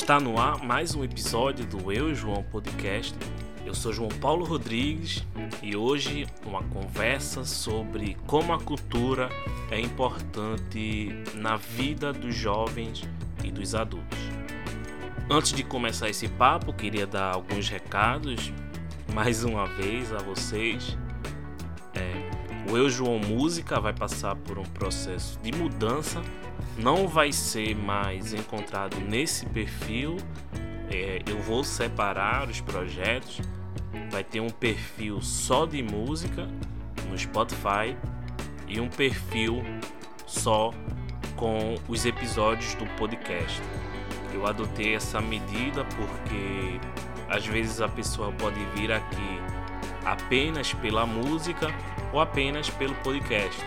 Está no ar mais um episódio do Eu João Podcast. Eu sou João Paulo Rodrigues e hoje uma conversa sobre como a cultura é importante na vida dos jovens e dos adultos. Antes de começar esse papo, queria dar alguns recados mais uma vez a vocês. O Eu João Música vai passar por um processo de mudança não vai ser mais encontrado nesse perfil. É, eu vou separar os projetos. Vai ter um perfil só de música no Spotify e um perfil só com os episódios do podcast. Eu adotei essa medida porque às vezes a pessoa pode vir aqui apenas pela música ou apenas pelo podcast.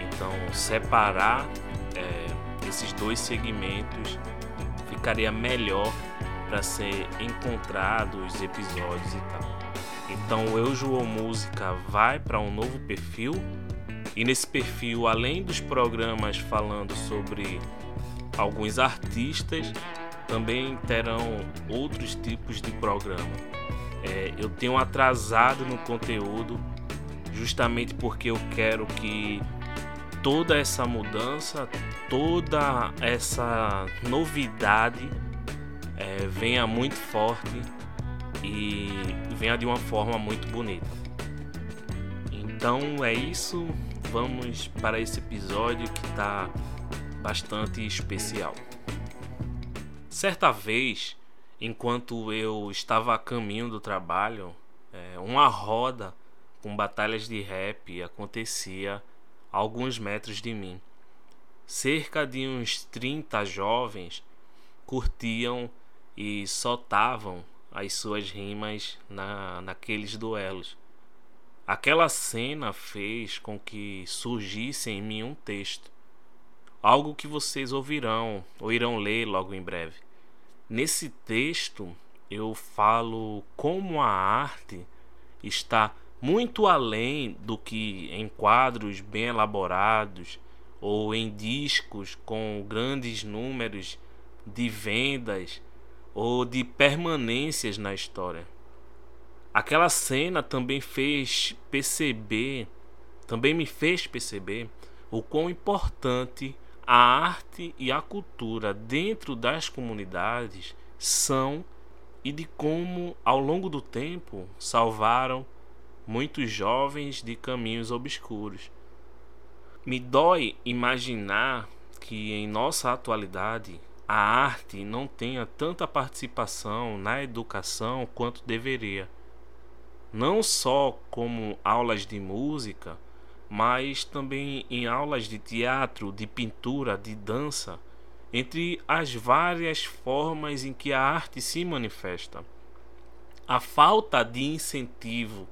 Então, separar é, esses dois segmentos ficaria melhor para ser encontrado os episódios e tal. Então Eu João Música vai para um novo perfil e nesse perfil, além dos programas falando sobre alguns artistas, também terão outros tipos de programa. É, eu tenho atrasado no conteúdo justamente porque eu quero que toda essa mudança, toda essa novidade é, venha muito forte e venha de uma forma muito bonita. Então é isso, vamos para esse episódio que está bastante especial. Certa vez, enquanto eu estava a caminho do trabalho, é, uma roda com batalhas de rap acontecia alguns metros de mim. Cerca de uns 30 jovens curtiam e soltavam as suas rimas na, naqueles duelos. Aquela cena fez com que surgisse em mim um texto, algo que vocês ouvirão ou irão ler logo em breve. Nesse texto eu falo como a arte está muito além do que em quadros bem elaborados ou em discos com grandes números de vendas ou de permanências na história. Aquela cena também fez perceber, também me fez perceber o quão importante a arte e a cultura dentro das comunidades são e de como, ao longo do tempo, salvaram muitos jovens de caminhos obscuros. Me dói imaginar que em nossa atualidade a arte não tenha tanta participação na educação quanto deveria. Não só como aulas de música, mas também em aulas de teatro, de pintura, de dança, entre as várias formas em que a arte se manifesta. A falta de incentivo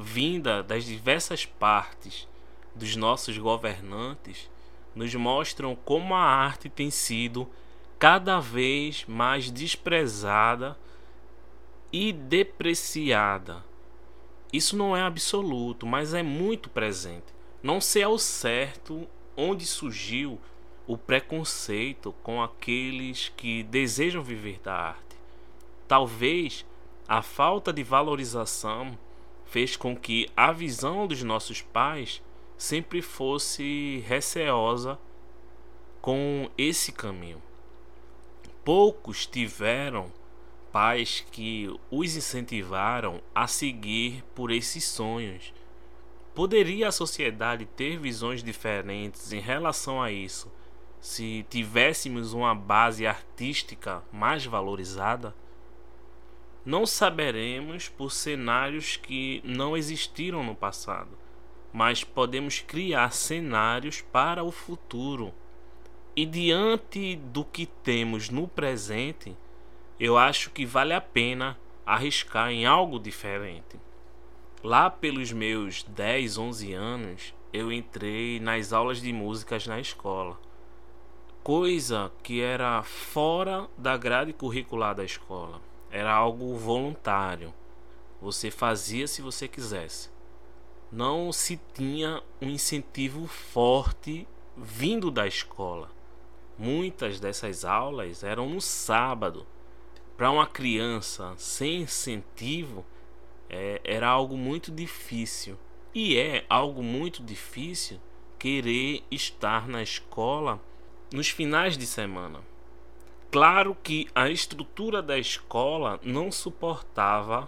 vinda das diversas partes dos nossos governantes nos mostram como a arte tem sido cada vez mais desprezada e depreciada. Isso não é absoluto, mas é muito presente. Não sei ao certo onde surgiu o preconceito com aqueles que desejam viver da arte. Talvez a falta de valorização fez com que a visão dos nossos pais sempre fosse receosa com esse caminho. Poucos tiveram pais que os incentivaram a seguir por esses sonhos. Poderia a sociedade ter visões diferentes em relação a isso se tivéssemos uma base artística mais valorizada? Não saberemos por cenários que não existiram no passado, mas podemos criar cenários para o futuro. E diante do que temos no presente, eu acho que vale a pena arriscar em algo diferente. Lá pelos meus 10, 11 anos, eu entrei nas aulas de músicas na escola. Coisa que era fora da grade curricular da escola era algo voluntário. Você fazia se você quisesse. Não se tinha um incentivo forte vindo da escola. muitas dessas aulas eram no sábado. Para uma criança sem incentivo, é, era algo muito difícil. E é algo muito difícil querer estar na escola nos finais de semana. Claro que a estrutura da escola não suportava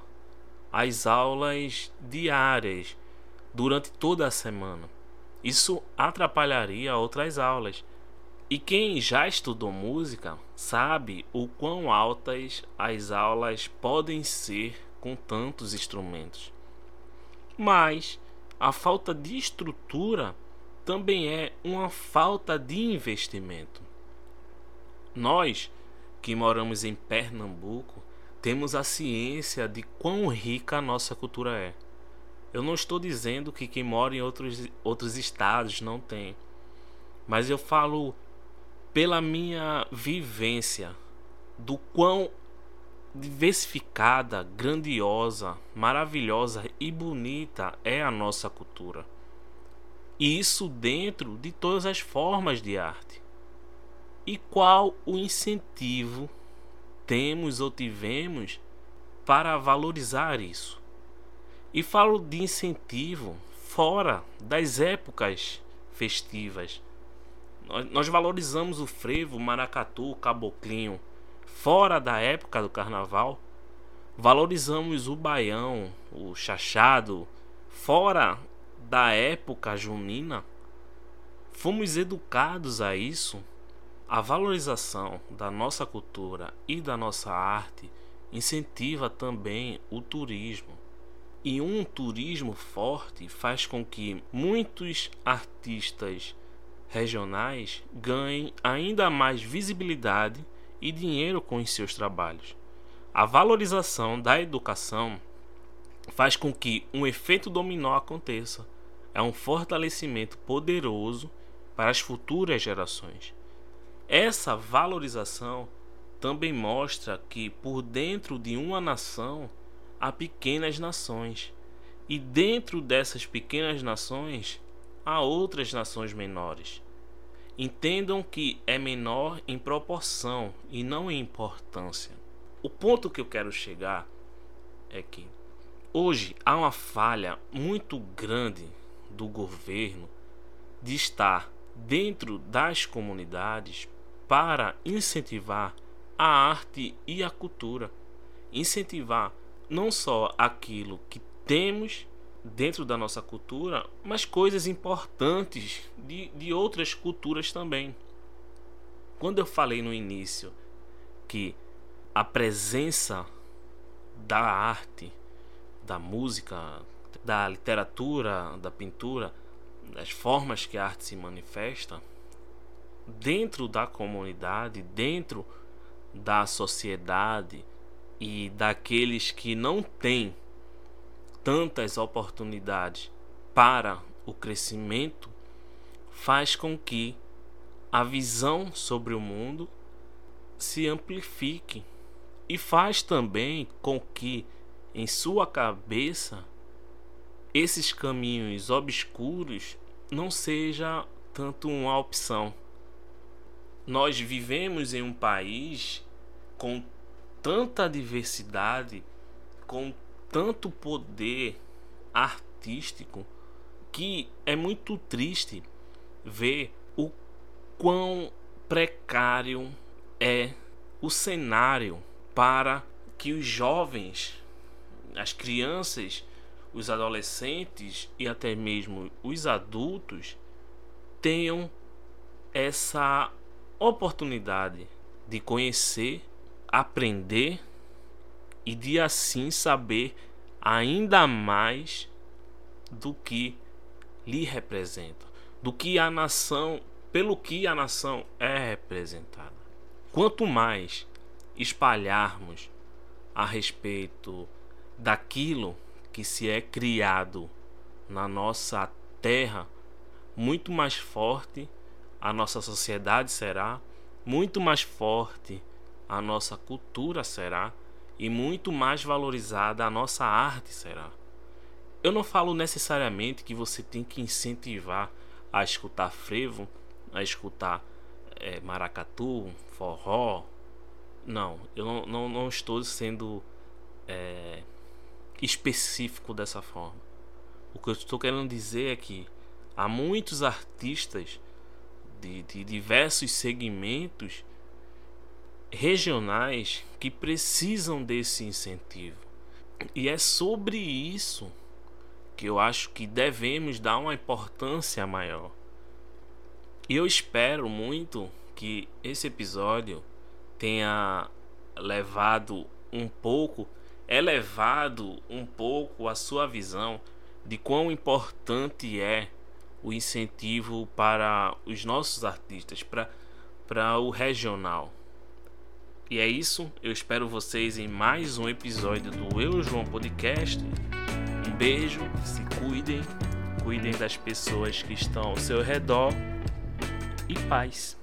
as aulas diárias durante toda a semana. Isso atrapalharia outras aulas. E quem já estudou música sabe o quão altas as aulas podem ser com tantos instrumentos. Mas a falta de estrutura também é uma falta de investimento. Nós que moramos em Pernambuco temos a ciência de quão rica a nossa cultura é. Eu não estou dizendo que quem mora em outros, outros estados não tem, mas eu falo pela minha vivência do quão diversificada, grandiosa, maravilhosa e bonita é a nossa cultura. E isso dentro de todas as formas de arte. E qual o incentivo temos ou tivemos para valorizar isso? E falo de incentivo fora das épocas festivas. Nós valorizamos o frevo, o maracatu, o caboclinho fora da época do carnaval. Valorizamos o baião, o chachado fora da época junina. Fomos educados a isso. A valorização da nossa cultura e da nossa arte incentiva também o turismo. E um turismo forte faz com que muitos artistas regionais ganhem ainda mais visibilidade e dinheiro com os seus trabalhos. A valorização da educação faz com que um efeito dominó aconteça. É um fortalecimento poderoso para as futuras gerações. Essa valorização também mostra que por dentro de uma nação há pequenas nações, e dentro dessas pequenas nações há outras nações menores. Entendam que é menor em proporção e não em importância. O ponto que eu quero chegar é que hoje há uma falha muito grande do governo de estar dentro das comunidades para incentivar a arte e a cultura, incentivar não só aquilo que temos dentro da nossa cultura, mas coisas importantes de, de outras culturas também. Quando eu falei no início que a presença da arte, da música, da literatura, da pintura, das formas que a arte se manifesta, dentro da comunidade, dentro da sociedade, e daqueles que não têm tantas oportunidades para o crescimento faz com que a visão sobre o mundo se amplifique e faz também com que em sua cabeça esses caminhos obscuros não seja tanto uma opção. Nós vivemos em um país com tanta diversidade, com tanto poder artístico, que é muito triste ver o quão precário é o cenário para que os jovens, as crianças, os adolescentes e até mesmo os adultos tenham essa oportunidade de conhecer aprender e de assim saber ainda mais do que lhe representa, do que a nação, pelo que a nação é representada. Quanto mais espalharmos a respeito daquilo que se é criado na nossa terra, muito mais forte a nossa sociedade será, muito mais forte a nossa cultura será e muito mais valorizada a nossa arte será. Eu não falo necessariamente que você tem que incentivar a escutar frevo, a escutar é, maracatu, forró. Não, eu não, não, não estou sendo é, específico dessa forma. O que eu estou querendo dizer é que há muitos artistas de, de diversos segmentos regionais que precisam desse incentivo. E é sobre isso que eu acho que devemos dar uma importância maior. E eu espero muito que esse episódio tenha levado um pouco, elevado um pouco a sua visão de quão importante é o incentivo para os nossos artistas, para, para o regional. E é isso, eu espero vocês em mais um episódio do Eu João Podcast. Um beijo, se cuidem, cuidem das pessoas que estão ao seu redor e paz.